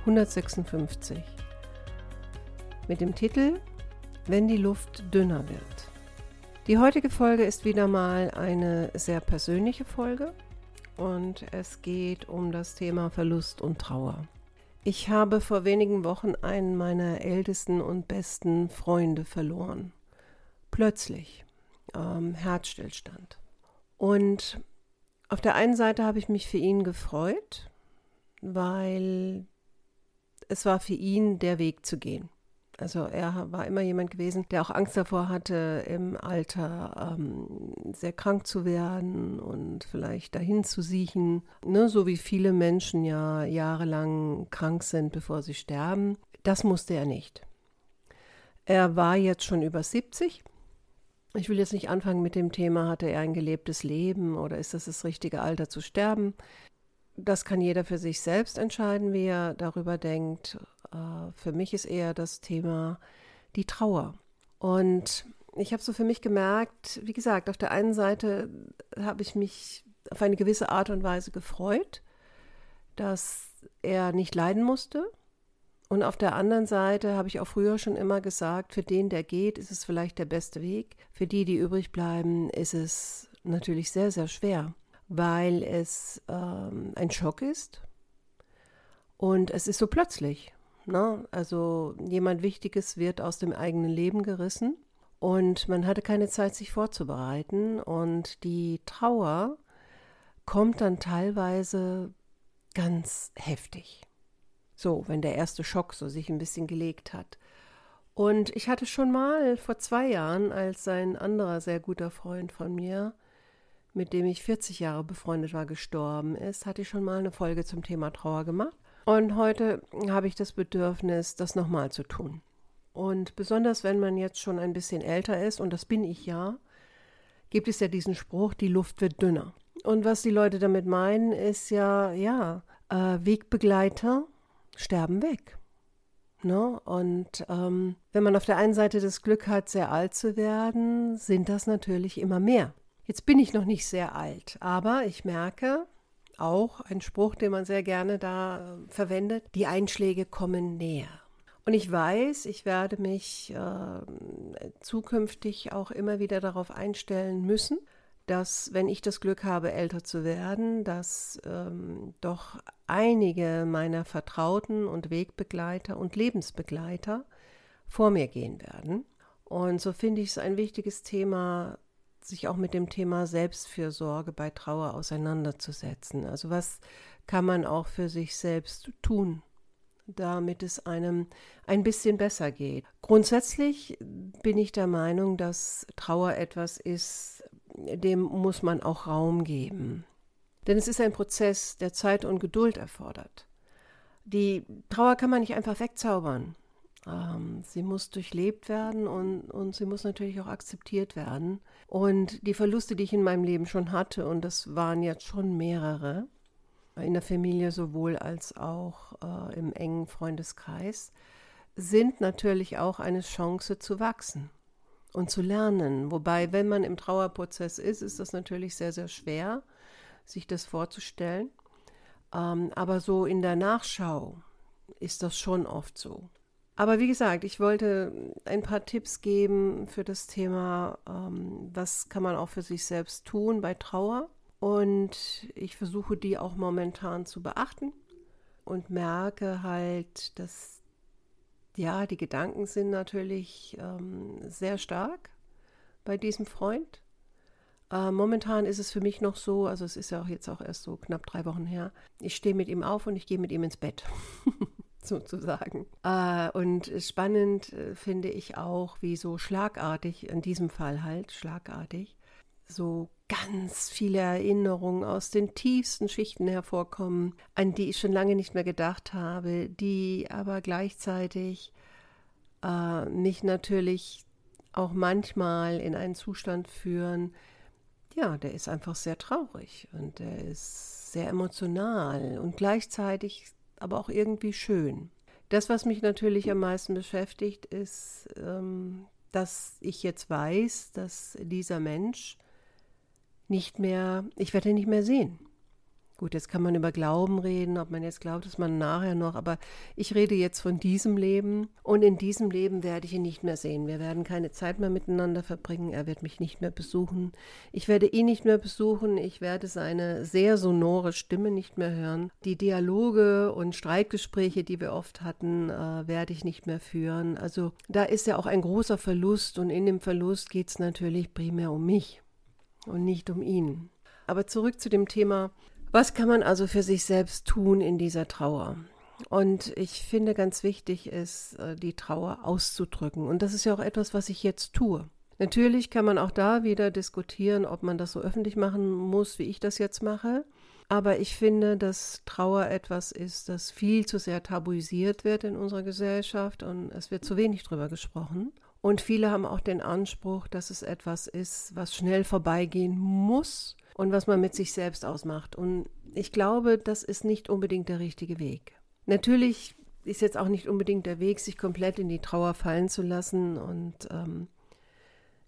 156 mit dem Titel Wenn die Luft dünner wird. Die heutige Folge ist wieder mal eine sehr persönliche Folge und es geht um das Thema Verlust und Trauer. Ich habe vor wenigen Wochen einen meiner ältesten und besten Freunde verloren. Plötzlich. Ähm, Herzstillstand. Und auf der einen Seite habe ich mich für ihn gefreut, weil es war für ihn der Weg zu gehen. Also er war immer jemand gewesen, der auch Angst davor hatte, im Alter ähm, sehr krank zu werden und vielleicht dahin zu siechen. Ne, so wie viele Menschen ja jahrelang krank sind, bevor sie sterben. Das musste er nicht. Er war jetzt schon über 70 ich will jetzt nicht anfangen mit dem Thema, hatte er ein gelebtes Leben oder ist das das richtige Alter zu sterben? Das kann jeder für sich selbst entscheiden, wie er darüber denkt. Äh, für mich ist eher das Thema die Trauer. Und ich habe so für mich gemerkt, wie gesagt, auf der einen Seite habe ich mich auf eine gewisse Art und Weise gefreut, dass er nicht leiden musste, und auf der anderen Seite habe ich auch früher schon immer gesagt, für den, der geht, ist es vielleicht der beste Weg. Für die, die übrig bleiben, ist es natürlich sehr, sehr schwer, weil es ähm, ein Schock ist und es ist so plötzlich. Ne? Also jemand Wichtiges wird aus dem eigenen Leben gerissen und man hatte keine Zeit, sich vorzubereiten und die Trauer kommt dann teilweise ganz heftig. So, wenn der erste Schock so sich ein bisschen gelegt hat. Und ich hatte schon mal vor zwei Jahren, als ein anderer sehr guter Freund von mir, mit dem ich 40 Jahre befreundet war, gestorben ist, hatte ich schon mal eine Folge zum Thema Trauer gemacht. Und heute habe ich das Bedürfnis, das nochmal zu tun. Und besonders wenn man jetzt schon ein bisschen älter ist, und das bin ich ja, gibt es ja diesen Spruch, die Luft wird dünner. Und was die Leute damit meinen, ist ja, ja, äh, Wegbegleiter sterben weg. Ne? Und ähm, wenn man auf der einen Seite das Glück hat, sehr alt zu werden, sind das natürlich immer mehr. Jetzt bin ich noch nicht sehr alt, aber ich merke auch ein Spruch, den man sehr gerne da äh, verwendet, die Einschläge kommen näher. Und ich weiß, ich werde mich äh, zukünftig auch immer wieder darauf einstellen müssen, dass wenn ich das Glück habe, älter zu werden, dass ähm, doch einige meiner Vertrauten und Wegbegleiter und Lebensbegleiter vor mir gehen werden. Und so finde ich es ein wichtiges Thema, sich auch mit dem Thema Selbstfürsorge bei Trauer auseinanderzusetzen. Also was kann man auch für sich selbst tun, damit es einem ein bisschen besser geht. Grundsätzlich bin ich der Meinung, dass Trauer etwas ist, dem muss man auch Raum geben. Denn es ist ein Prozess, der Zeit und Geduld erfordert. Die Trauer kann man nicht einfach wegzaubern. Ähm, sie muss durchlebt werden und, und sie muss natürlich auch akzeptiert werden. Und die Verluste, die ich in meinem Leben schon hatte, und das waren jetzt schon mehrere, in der Familie sowohl als auch äh, im engen Freundeskreis, sind natürlich auch eine Chance zu wachsen und zu lernen. Wobei, wenn man im Trauerprozess ist, ist das natürlich sehr, sehr schwer, sich das vorzustellen. Ähm, aber so in der Nachschau ist das schon oft so. Aber wie gesagt, ich wollte ein paar Tipps geben für das Thema, ähm, was kann man auch für sich selbst tun bei Trauer. Und ich versuche die auch momentan zu beachten und merke halt, dass ja, die Gedanken sind natürlich ähm, sehr stark bei diesem Freund. Äh, momentan ist es für mich noch so, also es ist ja auch jetzt auch erst so knapp drei Wochen her, ich stehe mit ihm auf und ich gehe mit ihm ins Bett, sozusagen. Äh, und spannend äh, finde ich auch, wie so schlagartig, in diesem Fall halt schlagartig, so ganz viele Erinnerungen aus den tiefsten Schichten hervorkommen, an die ich schon lange nicht mehr gedacht habe, die aber gleichzeitig äh, mich natürlich auch manchmal in einen Zustand führen, ja, der ist einfach sehr traurig und der ist sehr emotional und gleichzeitig aber auch irgendwie schön. Das, was mich natürlich am meisten beschäftigt, ist, ähm, dass ich jetzt weiß, dass dieser Mensch nicht mehr, ich werde ihn nicht mehr sehen. Gut, jetzt kann man über Glauben reden, ob man jetzt glaubt, dass man nachher noch, aber ich rede jetzt von diesem Leben und in diesem Leben werde ich ihn nicht mehr sehen. Wir werden keine Zeit mehr miteinander verbringen, er wird mich nicht mehr besuchen. Ich werde ihn nicht mehr besuchen, ich werde seine sehr sonore Stimme nicht mehr hören. Die Dialoge und Streitgespräche, die wir oft hatten, äh, werde ich nicht mehr führen. Also da ist ja auch ein großer Verlust und in dem Verlust geht es natürlich primär um mich und nicht um ihn. Aber zurück zu dem Thema, was kann man also für sich selbst tun in dieser Trauer? Und ich finde ganz wichtig ist, äh, die Trauer auszudrücken. Und das ist ja auch etwas, was ich jetzt tue. Natürlich kann man auch da wieder diskutieren, ob man das so öffentlich machen muss, wie ich das jetzt mache. Aber ich finde, dass Trauer etwas ist, das viel zu sehr tabuisiert wird in unserer Gesellschaft und es wird zu wenig drüber gesprochen. Und viele haben auch den Anspruch, dass es etwas ist, was schnell vorbeigehen muss und was man mit sich selbst ausmacht. Und ich glaube, das ist nicht unbedingt der richtige Weg. Natürlich ist jetzt auch nicht unbedingt der Weg, sich komplett in die Trauer fallen zu lassen und ähm,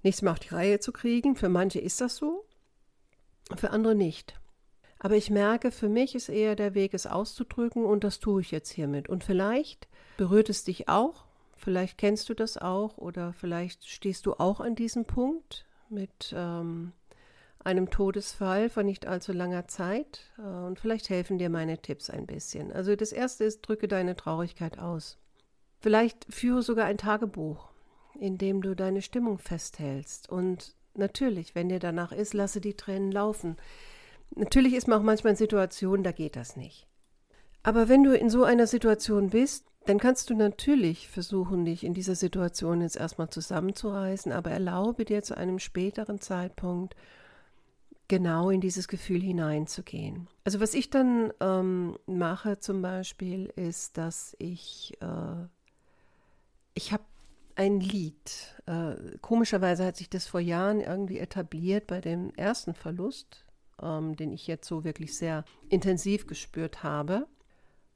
nichts mehr auf die Reihe zu kriegen. Für manche ist das so, für andere nicht. Aber ich merke, für mich ist eher der Weg, es auszudrücken und das tue ich jetzt hiermit. Und vielleicht berührt es dich auch, vielleicht kennst du das auch oder vielleicht stehst du auch an diesem Punkt mit ähm, einem Todesfall vor nicht allzu langer Zeit äh, und vielleicht helfen dir meine Tipps ein bisschen. Also das erste ist, drücke deine Traurigkeit aus. Vielleicht führe sogar ein Tagebuch, in dem du deine Stimmung festhältst und natürlich, wenn dir danach ist, lasse die Tränen laufen. Natürlich ist man auch manchmal in Situationen, da geht das nicht. Aber wenn du in so einer Situation bist, dann kannst du natürlich versuchen, dich in dieser Situation jetzt erstmal zusammenzureißen, aber erlaube dir zu einem späteren Zeitpunkt genau in dieses Gefühl hineinzugehen. Also was ich dann ähm, mache zum Beispiel ist, dass ich, äh, ich habe ein Lied. Äh, komischerweise hat sich das vor Jahren irgendwie etabliert bei dem ersten Verlust, ähm, den ich jetzt so wirklich sehr intensiv gespürt habe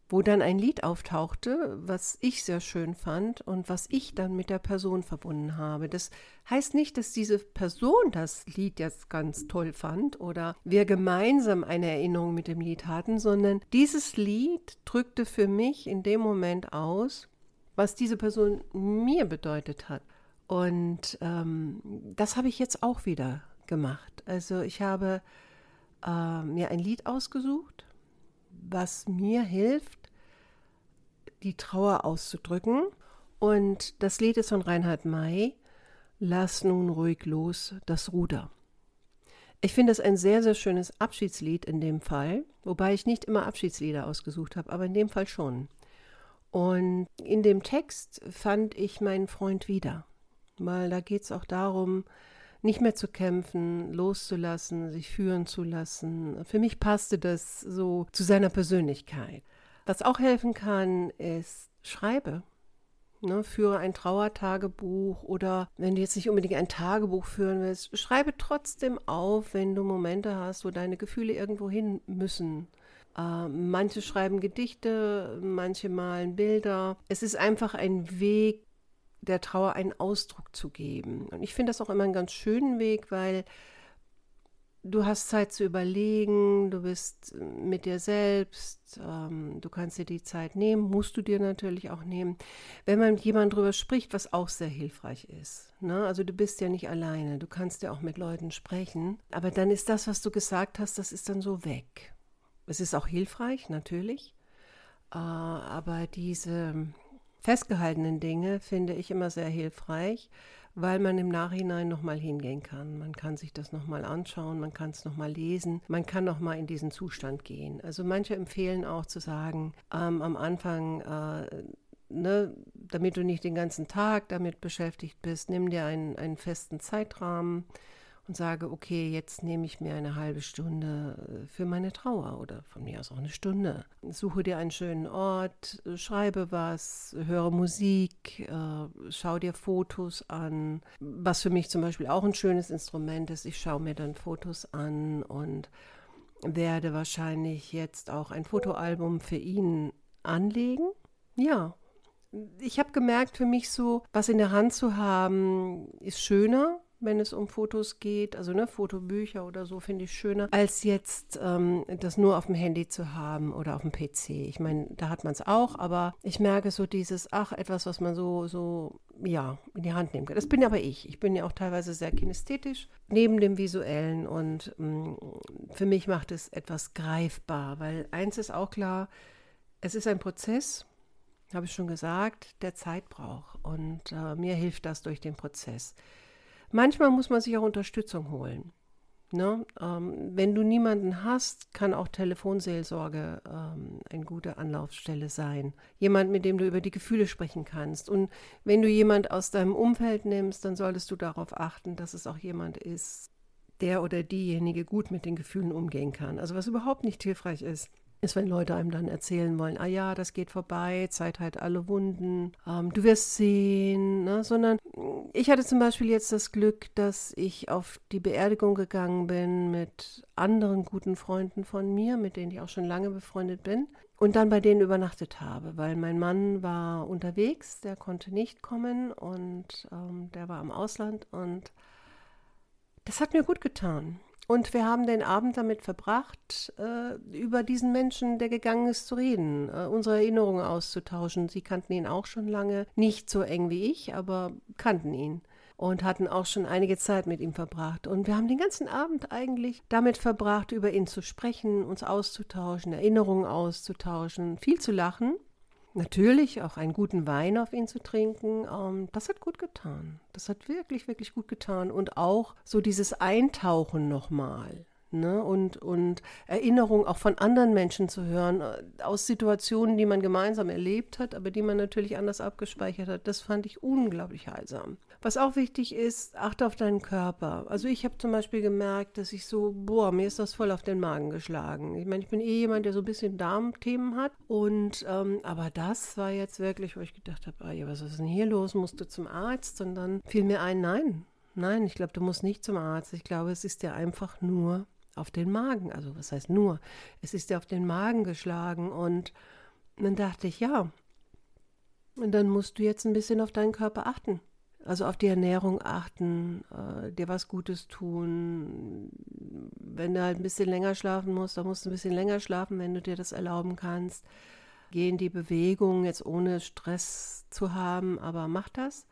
wo dann ein Lied auftauchte, was ich sehr schön fand und was ich dann mit der Person verbunden habe. Das heißt nicht, dass diese Person das Lied jetzt ganz toll fand oder wir gemeinsam eine Erinnerung mit dem Lied hatten, sondern dieses Lied drückte für mich in dem Moment aus, was diese Person mir bedeutet hat. Und ähm, das habe ich jetzt auch wieder gemacht. Also ich habe äh, mir ein Lied ausgesucht was mir hilft, die Trauer auszudrücken. Und das Lied ist von Reinhard May, Lass nun ruhig los das Ruder. Ich finde es ein sehr, sehr schönes Abschiedslied in dem Fall, wobei ich nicht immer Abschiedslieder ausgesucht habe, aber in dem Fall schon. Und in dem Text fand ich meinen Freund wieder, weil da geht es auch darum, nicht mehr zu kämpfen, loszulassen, sich führen zu lassen. Für mich passte das so zu seiner Persönlichkeit. Was auch helfen kann, ist schreibe. Ne, führe ein Trauertagebuch oder wenn du jetzt nicht unbedingt ein Tagebuch führen willst, schreibe trotzdem auf, wenn du Momente hast, wo deine Gefühle irgendwo hin müssen. Äh, manche schreiben Gedichte, manche malen Bilder. Es ist einfach ein Weg, der Trauer einen Ausdruck zu geben. Und ich finde das auch immer einen ganz schönen Weg, weil du hast Zeit zu überlegen, du bist mit dir selbst, ähm, du kannst dir die Zeit nehmen, musst du dir natürlich auch nehmen. Wenn man mit jemandem drüber spricht, was auch sehr hilfreich ist. Ne? Also du bist ja nicht alleine, du kannst ja auch mit Leuten sprechen, aber dann ist das, was du gesagt hast, das ist dann so weg. Es ist auch hilfreich, natürlich, äh, aber diese festgehaltenen Dinge finde ich immer sehr hilfreich, weil man im Nachhinein nochmal hingehen kann. Man kann sich das nochmal anschauen, man kann es nochmal lesen, man kann nochmal in diesen Zustand gehen. Also manche empfehlen auch zu sagen, ähm, am Anfang, äh, ne, damit du nicht den ganzen Tag damit beschäftigt bist, nimm dir einen, einen festen Zeitrahmen und sage, okay, jetzt nehme ich mir eine halbe Stunde äh, für meine Trauer oder von mir aus auch eine Stunde. Suche dir einen schönen Ort, schreibe was, höre Musik, äh, schau dir Fotos an. Was für mich zum Beispiel auch ein schönes Instrument ist, ich schaue mir dann Fotos an und werde wahrscheinlich jetzt auch ein Fotoalbum für ihn anlegen. Ja, ich habe gemerkt, für mich so, was in der Hand zu haben, ist schöner, wenn es um Fotos geht. Also ne, Fotobücher oder so finde ich schöner, als jetzt ähm, das nur auf dem Handy zu haben oder auf dem PC. Ich meine, da hat man es auch, aber ich merke so dieses, ach, etwas, was man so, so, ja, in die Hand nehmen kann. Das bin aber ich. Ich bin ja auch teilweise sehr kinästhetisch, neben dem Visuellen und mh, mm, für mich macht es etwas greifbar, weil eins ist auch klar, es ist ein Prozess habe ich schon gesagt, der Zeit braucht. Und äh, mir hilft das durch den Prozess. Manchmal muss man sich auch Unterstützung holen. Ne? Ähm, wenn du niemanden hast, kann auch Telefonseelsorge ähm, eine gute Anlaufstelle sein. Jemand, mit dem du über die Gefühle sprechen kannst. Und wenn du jemand aus deinem Umfeld nimmst, dann solltest du darauf achten, dass es auch jemand ist, der oder diejenige gut mit den Gefühlen umgehen kann. Also was überhaupt nicht hilfreich ist, ist, wenn Leute einem dann erzählen wollen, ah ja, das geht vorbei, Zeit halt alle Wunden, ähm, du wirst sehen, ne? sondern ich hatte zum Beispiel jetzt das Glück, dass ich auf die Beerdigung gegangen bin mit anderen guten Freunden von mir, mit denen ich auch schon lange befreundet bin und dann bei denen übernachtet habe, weil mein Mann war unterwegs, der konnte nicht kommen und ähm, der war im Ausland und das hat mir gut getan. Und wir haben den Abend damit verbracht, äh, über diesen Menschen, der gegangen ist, zu reden, äh, unsere Erinnerungen auszutauschen. Sie kannten ihn auch schon lange, nicht so eng wie ich, aber kannten ihn und hatten auch schon einige Zeit mit ihm verbracht. Und wir haben den ganzen Abend eigentlich damit verbracht, über ihn zu sprechen, uns auszutauschen, Erinnerungen auszutauschen, viel zu lachen Natürlich auch einen guten Wein auf ihn zu trinken, ähm, das hat gut getan. Das hat wirklich, wirklich gut getan. Und auch so dieses Eintauchen nochmal. Ne? Und, und Erinnerung auch von anderen Menschen zu hören, äh, aus Situationen, die man gemeinsam erlebt hat, aber die man natürlich anders abgespeichert hat, das fand ich unglaublich heilsam. Was auch wichtig ist, achte auf deinen Körper. Also ich habe zum Beispiel gemerkt, dass ich so, boah, mir ist das voll auf den Magen geschlagen. Ich meine, ich bin eh jemand, der so ein bisschen Darmthemen hat. Und ähm, aber das war jetzt wirklich, wo ich gedacht habe, ah, ja, was ist denn hier los? Musst du zum Arzt? Und dann fiel mir ein, nein, nein, ich glaube, du musst nicht zum Arzt. Ich glaube, es ist dir einfach nur auf den Magen. Also was heißt nur? Es ist dir auf den Magen geschlagen. Und dann dachte ich, ja. Und dann musst du jetzt ein bisschen auf deinen Körper achten. Also auf die Ernährung achten, äh, dir was Gutes tun. Wenn du halt ein bisschen länger schlafen musst, dann musst du ein bisschen länger schlafen, wenn du dir das erlauben kannst. Geh in die Bewegung, jetzt ohne Stress zu haben, aber mach das.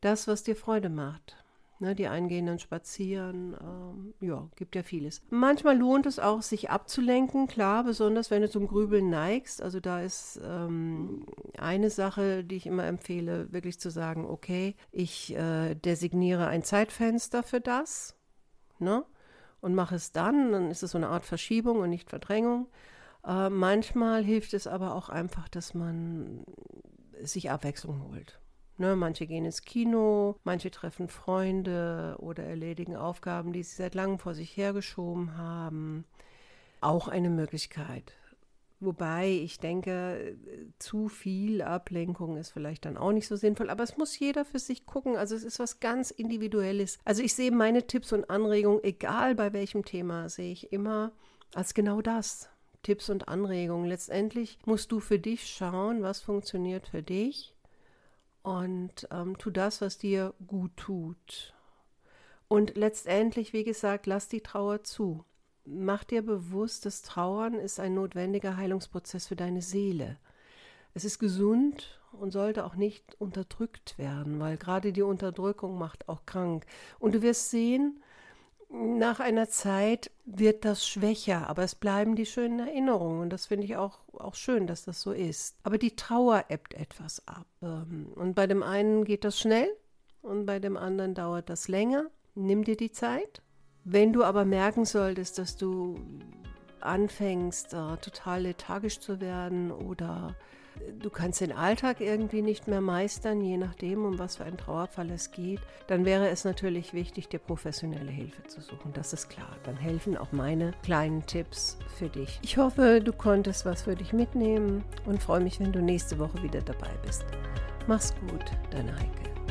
Das, was dir Freude macht. Ne, die einen gehen dann spazieren, ähm, ja, gibt ja vieles. Manchmal lohnt es auch, sich abzulenken, klar, besonders wenn du zum Grübeln neigst. Also da ist ähm, eine Sache, die ich immer empfehle, wirklich zu sagen, okay, ich äh, designiere ein Zeitfenster für das, ne? Und mache es dann, dann ist es so eine Art Verschiebung und nicht Verdrängung. Äh, manchmal hilft es aber auch einfach, dass man sich Abwechslung holt. Ne, manche gehen ins Kino, manche treffen Freunde oder erledigen Aufgaben, die sie seit langem vor sich hergeschoben haben. Auch eine Möglichkeit. Wobei ich denke, zu viel Ablenkung ist vielleicht dann auch nicht so sinnvoll, aber es muss jeder für sich gucken. Also es ist was ganz Individuelles. Also ich sehe meine Tipps und Anregungen, egal bei welchem Thema, sehe ich immer als genau das. Tipps und Anregungen. Letztendlich musst du für dich schauen, was funktioniert für dich und ähm, tu das, was dir gut tut. Und letztendlich, wie gesagt, lass die Trauer zu. Mach dir bewusst, dass Trauern ist ein notwendiger Heilungsprozess für deine Seele. Es ist gesund und sollte auch nicht unterdrückt werden, weil gerade die Unterdrückung macht auch krank. Und du wirst sehen, nach einer Zeit wird das schwächer, aber es bleiben die schönen Erinnerungen und das finde ich auch, auch schön, dass das so ist. Aber die Trauer ebbt etwas ab. Ähm, und bei dem einen geht das schnell und bei dem anderen dauert das länger. Nimm dir die Zeit. Wenn du aber merken solltest, dass du anfängst, äh, total lethargisch zu werden oder du kannst den Alltag irgendwie nicht mehr meistern, je nachdem, um was für einen Trauerfall es geht, dann wäre es natürlich wichtig, dir professionelle Hilfe zu suchen. Das ist klar. Dann helfen auch meine kleinen Tipps für dich. Ich hoffe, du konntest was für dich mitnehmen und freue mich, wenn du nächste Woche wieder dabei bist. Mach's gut, deine Heike.